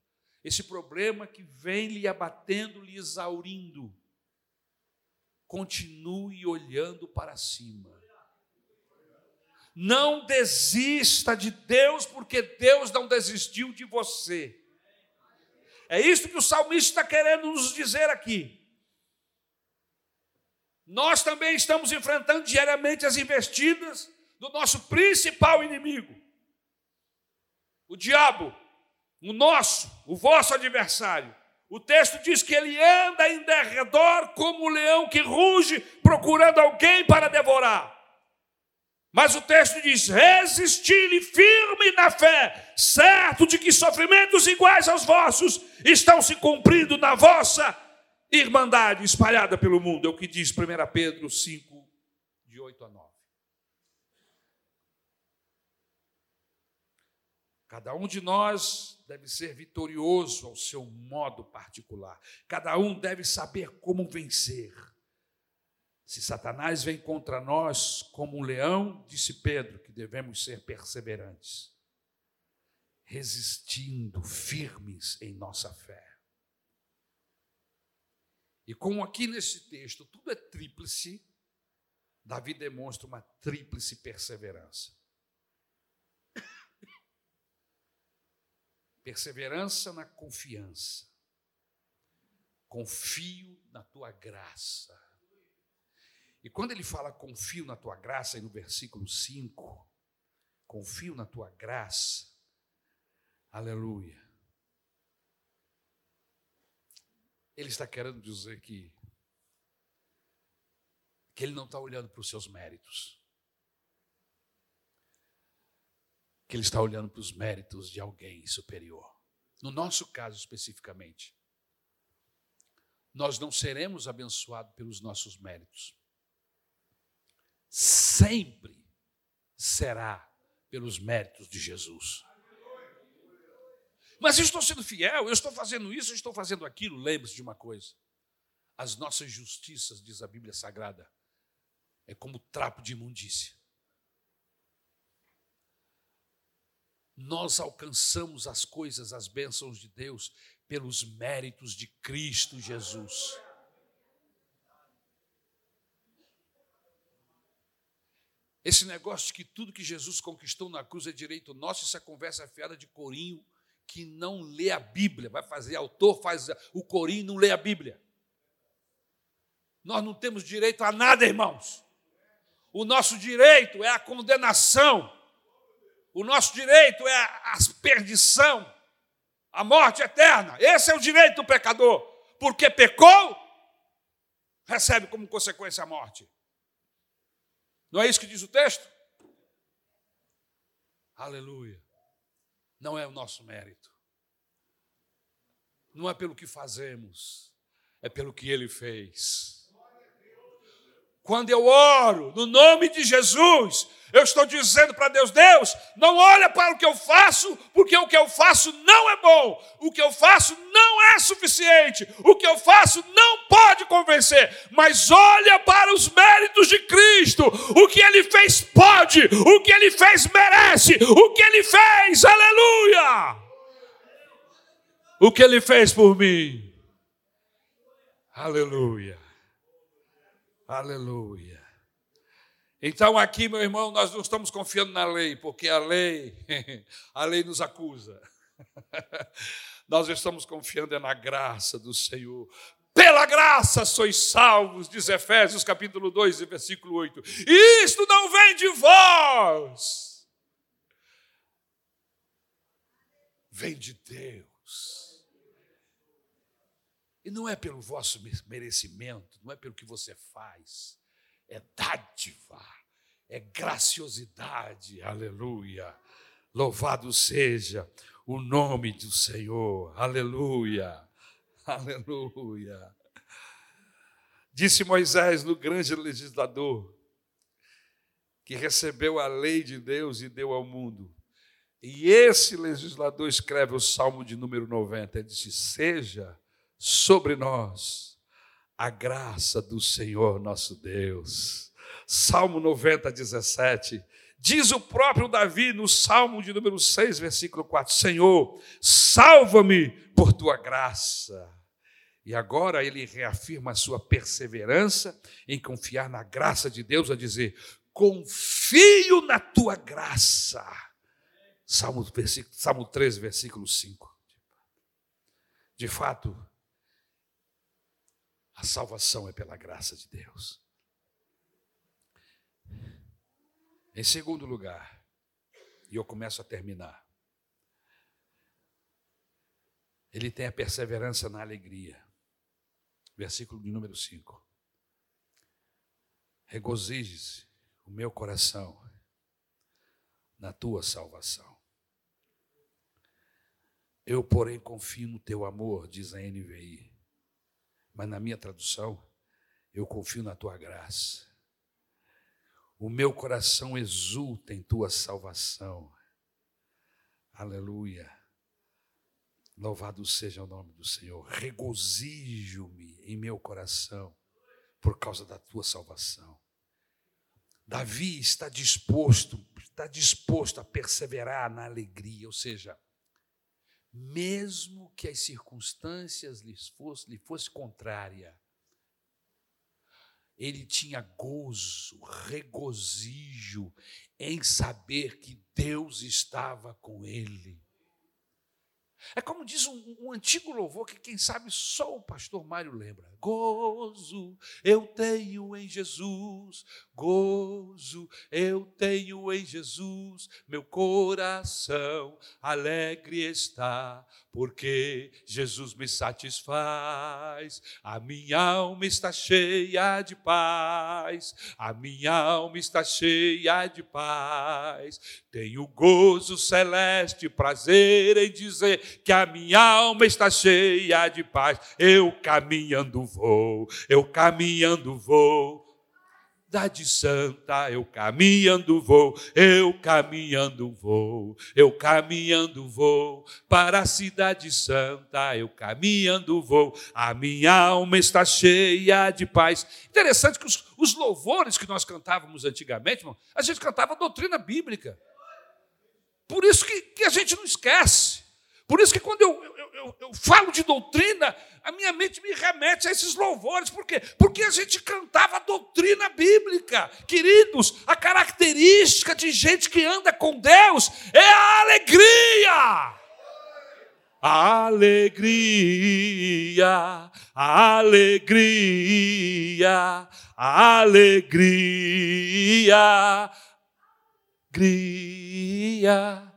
esse problema que vem lhe abatendo, lhe exaurindo. Continue olhando para cima. Não desista de Deus, porque Deus não desistiu de você. É isso que o salmista está querendo nos dizer aqui. Nós também estamos enfrentando diariamente as investidas do nosso principal inimigo, o diabo o nosso, o vosso adversário. O texto diz que ele anda em derredor como um leão que ruge, procurando alguém para devorar. Mas o texto diz: resisti-lhe firme na fé, certo de que sofrimentos iguais aos vossos estão se cumprindo na vossa irmandade espalhada pelo mundo. É o que diz 1 Pedro 5, de 8 a 9. Cada um de nós deve ser vitorioso ao seu modo particular. Cada um deve saber como vencer. Se Satanás vem contra nós como um leão, disse Pedro que devemos ser perseverantes, resistindo firmes em nossa fé. E como aqui nesse texto tudo é tríplice, Davi demonstra uma tríplice perseverança. Perseverança na confiança. Confio na tua graça. E quando ele fala confio na tua graça, aí no versículo 5, confio na tua graça, aleluia. Ele está querendo dizer que, que ele não está olhando para os seus méritos, que ele está olhando para os méritos de alguém superior. No nosso caso especificamente, nós não seremos abençoados pelos nossos méritos sempre será pelos méritos de Jesus. Mas eu estou sendo fiel, eu estou fazendo isso, eu estou fazendo aquilo. Lembre-se de uma coisa: as nossas justiças, diz a Bíblia Sagrada, é como trapo de imundícia. Nós alcançamos as coisas, as bênçãos de Deus, pelos méritos de Cristo Jesus. Esse negócio de que tudo que Jesus conquistou na cruz é direito nosso, essa conversa fiada de Corinho que não lê a Bíblia, vai fazer autor, faz o Corinho não lê a Bíblia. Nós não temos direito a nada, irmãos. O nosso direito é a condenação. O nosso direito é a perdição, a morte eterna. Esse é o direito do pecador. Porque pecou, recebe como consequência a morte. Não é isso que diz o texto? Aleluia. Não é o nosso mérito. Não é pelo que fazemos, é pelo que ele fez. Quando eu oro no nome de Jesus, eu estou dizendo para Deus: Deus, não olha para o que eu faço, porque o que eu faço não é bom, o que eu faço não é suficiente, o que eu faço não pode convencer, mas olha para os méritos de Cristo, o que ele fez pode, o que ele fez merece, o que ele fez, aleluia! O que ele fez por mim, aleluia. Aleluia. Então aqui, meu irmão, nós não estamos confiando na lei, porque a lei, a lei nos acusa. Nós estamos confiando é na graça do Senhor. Pela graça sois salvos, diz Efésios capítulo 2, versículo 8. E isto não vem de vós. Vem de Deus. E não é pelo vosso merecimento, não é pelo que você faz, é dádiva, é graciosidade, aleluia. Louvado seja o nome do Senhor, aleluia, aleluia. Disse Moisés, no grande legislador, que recebeu a lei de Deus e deu ao mundo. E esse legislador escreve o Salmo de número 90, ele disse: Seja sobre nós a graça do Senhor nosso Deus. Salmo 90, 17. Diz o próprio Davi no Salmo de número 6, versículo 4: Senhor, salva-me por tua graça. E agora ele reafirma a sua perseverança em confiar na graça de Deus, a dizer: confio na tua graça. Salmo, Salmo 13, versículo 5. De fato, a salvação é pela graça de Deus. Em segundo lugar, e eu começo a terminar, ele tem a perseverança na alegria. Versículo de número 5. Regozije-se o meu coração na tua salvação. Eu, porém, confio no teu amor, diz a NVI. Mas na minha tradução, eu confio na tua graça. O meu coração exulta em tua salvação. Aleluia. Louvado seja o nome do Senhor. Regozijo-me em meu coração por causa da tua salvação. Davi está disposto, está disposto a perseverar na alegria, ou seja, mesmo que as circunstâncias lhe fosse, lhe fosse contrária, ele tinha gozo, regozijo em saber que Deus estava com ele. É como diz um, um, antigo louvor que, quem sabe, só o pastor Mário lembra. Gozo eu tenho em Jesus, gozo eu tenho em Jesus, meu coração alegre está, porque Jesus me satisfaz. A minha alma está cheia de paz, a minha alma está cheia de paz. Tenho gozo celeste, prazer em dizer que a minha alma está cheia de paz. Eu caminhando vou, eu caminhando vou cidade santa, eu caminhando vou, eu caminhando vou, eu caminhando vou para a cidade santa, eu caminhando vou, a minha alma está cheia de paz. Interessante que os, os louvores que nós cantávamos antigamente, irmão, a gente cantava doutrina bíblica. Por isso que, que a gente não esquece. Por isso que quando eu, eu, eu, eu, falo de doutrina, a minha mente me remete a esses louvores. Por quê? Porque a gente cantava doutrina bíblica. Queridos, a característica de gente que anda com Deus é a alegria. Alegria, alegria, alegria, alegria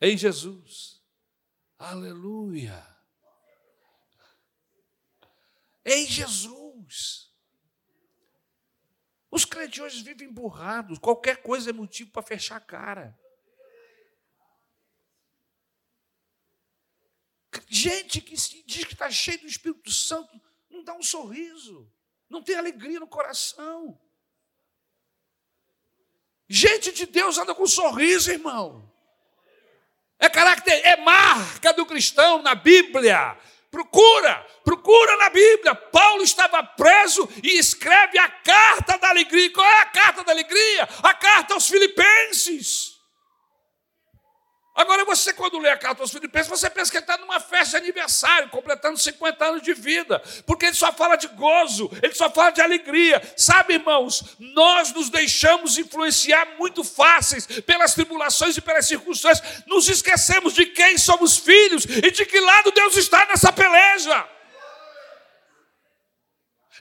em Jesus. Aleluia. Em Jesus. Os crentes hoje vivem burrados, qualquer coisa é motivo para fechar a cara. Gente que diz que está cheio do Espírito Santo, não dá um sorriso, não tem alegria no coração. Gente de Deus anda com um sorriso, irmão. É caráter, é marca do cristão na Bíblia. Procura, procura na Bíblia. Paulo estava preso e escreve a carta da alegria. Qual é a carta da alegria? A carta aos Filipenses. Agora, você, quando lê a carta aos Filipenses, você pensa que ele está numa festa de aniversário, completando 50 anos de vida, porque ele só fala de gozo, ele só fala de alegria. Sabe, irmãos, nós nos deixamos influenciar muito fáceis pelas tribulações e pelas circunstâncias, nos esquecemos de quem somos filhos e de que lado Deus está nessa peleja.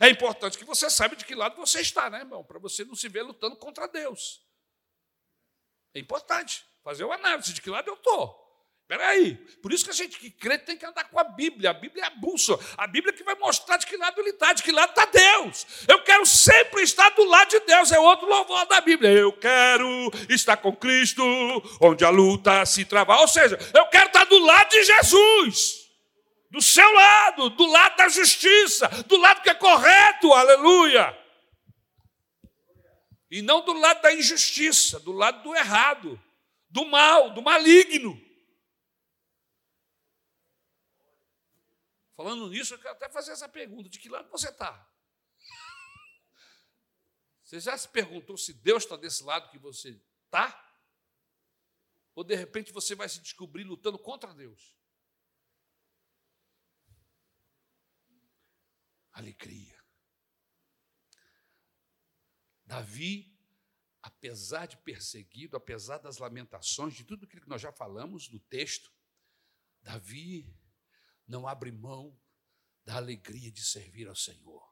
É importante que você saiba de que lado você está, né, irmão? Para você não se ver lutando contra Deus. É importante fazer uma análise de que lado eu estou. Espera aí, por isso que a gente que crê tem que andar com a Bíblia. A Bíblia é a bússola. A Bíblia que vai mostrar de que lado ele está, de que lado está Deus. Eu quero sempre estar do lado de Deus. É outro louvor da Bíblia. Eu quero estar com Cristo, onde a luta se trava. Ou seja, eu quero estar do lado de Jesus. Do seu lado, do lado da justiça, do lado que é correto. Aleluia. E não do lado da injustiça, do lado do errado do mal, do maligno. Falando nisso, eu quero até fazer essa pergunta: de que lado você está? Você já se perguntou se Deus está desse lado que você está? Ou de repente você vai se descobrir lutando contra Deus? Alegria. Davi apesar de perseguido, apesar das lamentações, de tudo aquilo que nós já falamos no texto, Davi não abre mão da alegria de servir ao Senhor,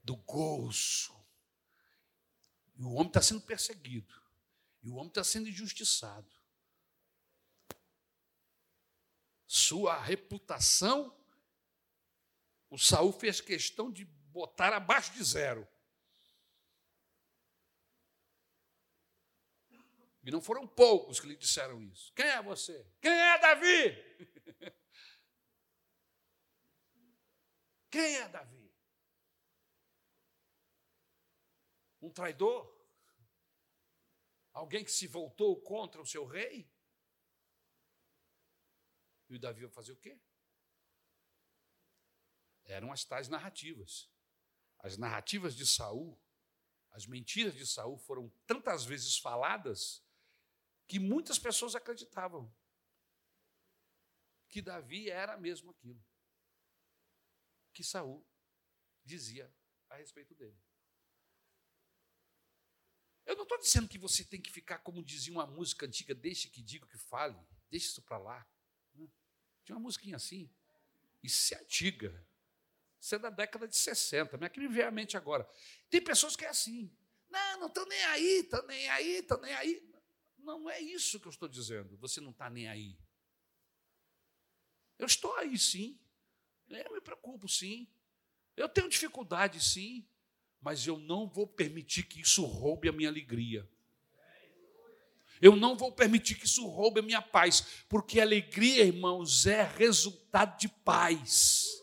do gozo. E o homem está sendo perseguido, e o homem está sendo injustiçado. Sua reputação, o Saul fez questão de botar abaixo de zero. E não foram poucos que lhe disseram isso. Quem é você? Quem é Davi? Quem é Davi? Um traidor? Alguém que se voltou contra o seu rei? E o Davi vai fazer o quê? Eram as tais narrativas. As narrativas de Saul, as mentiras de Saul foram tantas vezes faladas que muitas pessoas acreditavam que Davi era mesmo aquilo que Saul dizia a respeito dele. Eu não estou dizendo que você tem que ficar como dizia uma música antiga, deixe que diga que fale, deixe isso para lá. Tinha uma musiquinha assim. Isso é antiga. Isso é da década de 60. Mas é que me veio à mente agora. Tem pessoas que é assim. Não, não estou nem aí, estou nem aí, estou nem aí. Não é isso que eu estou dizendo. Você não está nem aí. Eu estou aí sim. Eu me preocupo sim. Eu tenho dificuldade sim. Mas eu não vou permitir que isso roube a minha alegria. Eu não vou permitir que isso roube a minha paz, porque alegria, irmãos, é resultado de paz.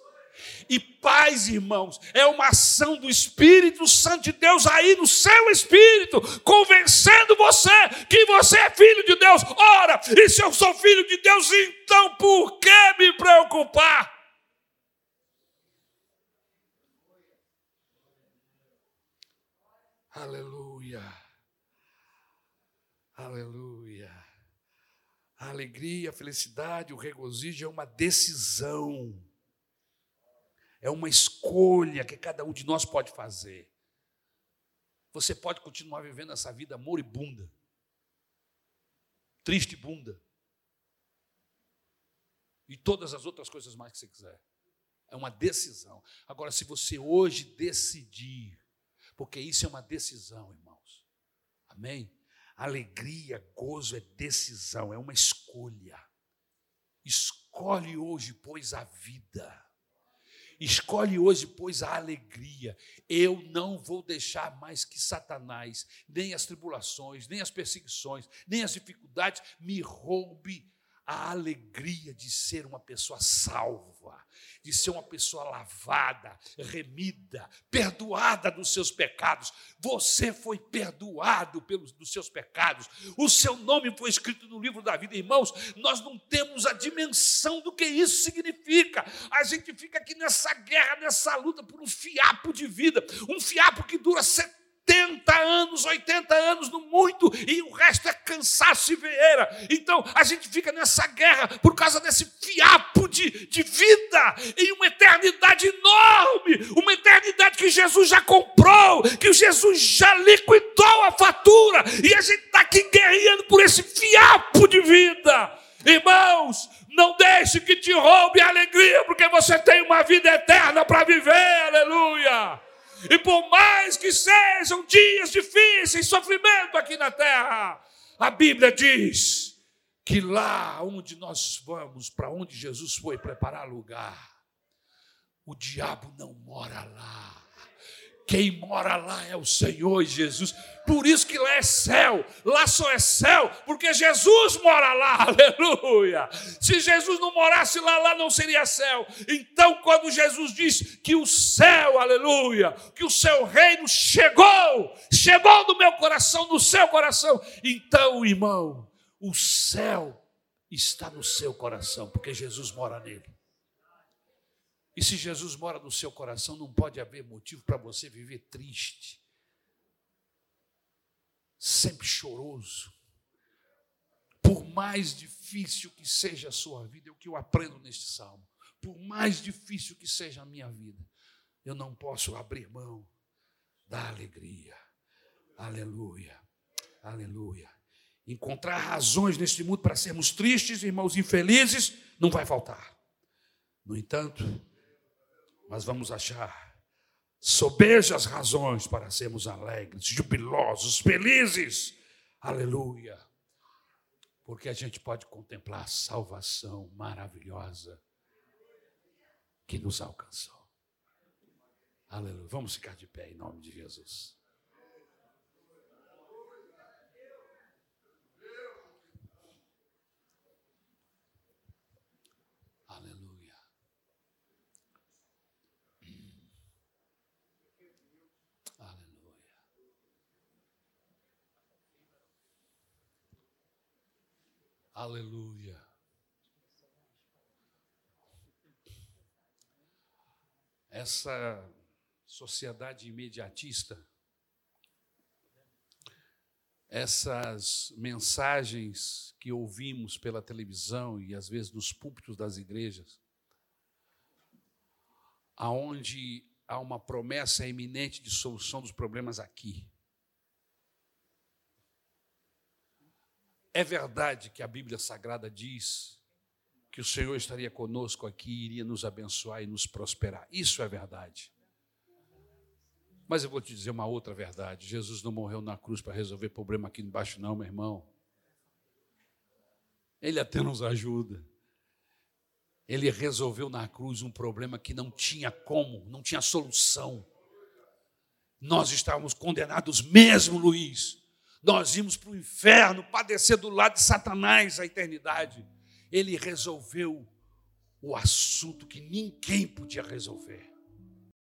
E paz, irmãos, é uma ação do Espírito Santo de Deus aí no seu espírito, convencendo você que você é filho de Deus. Ora, e se eu sou filho de Deus, então por que me preocupar? Aleluia. Aleluia. A alegria, a felicidade, o regozijo é uma decisão. É uma escolha que cada um de nós pode fazer. Você pode continuar vivendo essa vida moribunda, triste bunda, e todas as outras coisas mais que você quiser. É uma decisão. Agora, se você hoje decidir, porque isso é uma decisão, irmãos. Amém? Alegria, gozo é decisão, é uma escolha. Escolhe hoje, pois, a vida. Escolhe hoje, pois, a alegria. Eu não vou deixar mais que Satanás, nem as tribulações, nem as perseguições, nem as dificuldades me roube a alegria de ser uma pessoa salva, de ser uma pessoa lavada, remida, perdoada dos seus pecados. Você foi perdoado pelos dos seus pecados. O seu nome foi escrito no livro da vida, irmãos. Nós não temos a dimensão do que isso significa. A gente fica aqui nessa guerra, nessa luta por um fiapo de vida, um fiapo que dura 70 70 anos, 80 anos no muito, e o resto é cansaço e veeira. Então a gente fica nessa guerra por causa desse fiapo de, de vida em uma eternidade enorme, uma eternidade que Jesus já comprou, que Jesus já liquidou a fatura, e a gente está aqui guerreando por esse fiapo de vida. Irmãos, não deixe que te roube a alegria, porque você tem uma vida eterna para viver, aleluia. E por mais que sejam dias difíceis, sofrimento aqui na terra, a Bíblia diz que lá onde nós vamos, para onde Jesus foi preparar lugar, o diabo não mora lá. Quem mora lá é o Senhor Jesus. Por isso que lá é céu. Lá só é céu, porque Jesus mora lá. Aleluia. Se Jesus não morasse lá, lá não seria céu. Então, quando Jesus diz que o céu, aleluia, que o seu reino chegou, chegou no meu coração, no seu coração, então, irmão, o céu está no seu coração, porque Jesus mora nele. E se Jesus mora no seu coração, não pode haver motivo para você viver triste, sempre choroso. Por mais difícil que seja a sua vida, é o que eu aprendo neste salmo. Por mais difícil que seja a minha vida, eu não posso abrir mão da alegria. Aleluia, aleluia. Encontrar razões neste mundo para sermos tristes, irmãos infelizes, não vai faltar. No entanto, mas vamos achar sobejas razões para sermos alegres, jubilosos, felizes. Aleluia. Porque a gente pode contemplar a salvação maravilhosa que nos alcançou. Aleluia. Vamos ficar de pé em nome de Jesus. Aleluia. Essa sociedade imediatista, essas mensagens que ouvimos pela televisão e às vezes nos púlpitos das igrejas, aonde há uma promessa iminente de solução dos problemas aqui. É verdade que a Bíblia Sagrada diz que o Senhor estaria conosco aqui, iria nos abençoar e nos prosperar. Isso é verdade. Mas eu vou te dizer uma outra verdade: Jesus não morreu na cruz para resolver problema aqui embaixo, não, meu irmão. Ele até nos ajuda. Ele resolveu na cruz um problema que não tinha como, não tinha solução. Nós estávamos condenados mesmo, Luiz. Nós íamos para o inferno, padecer do lado de Satanás a eternidade. Ele resolveu o assunto que ninguém podia resolver.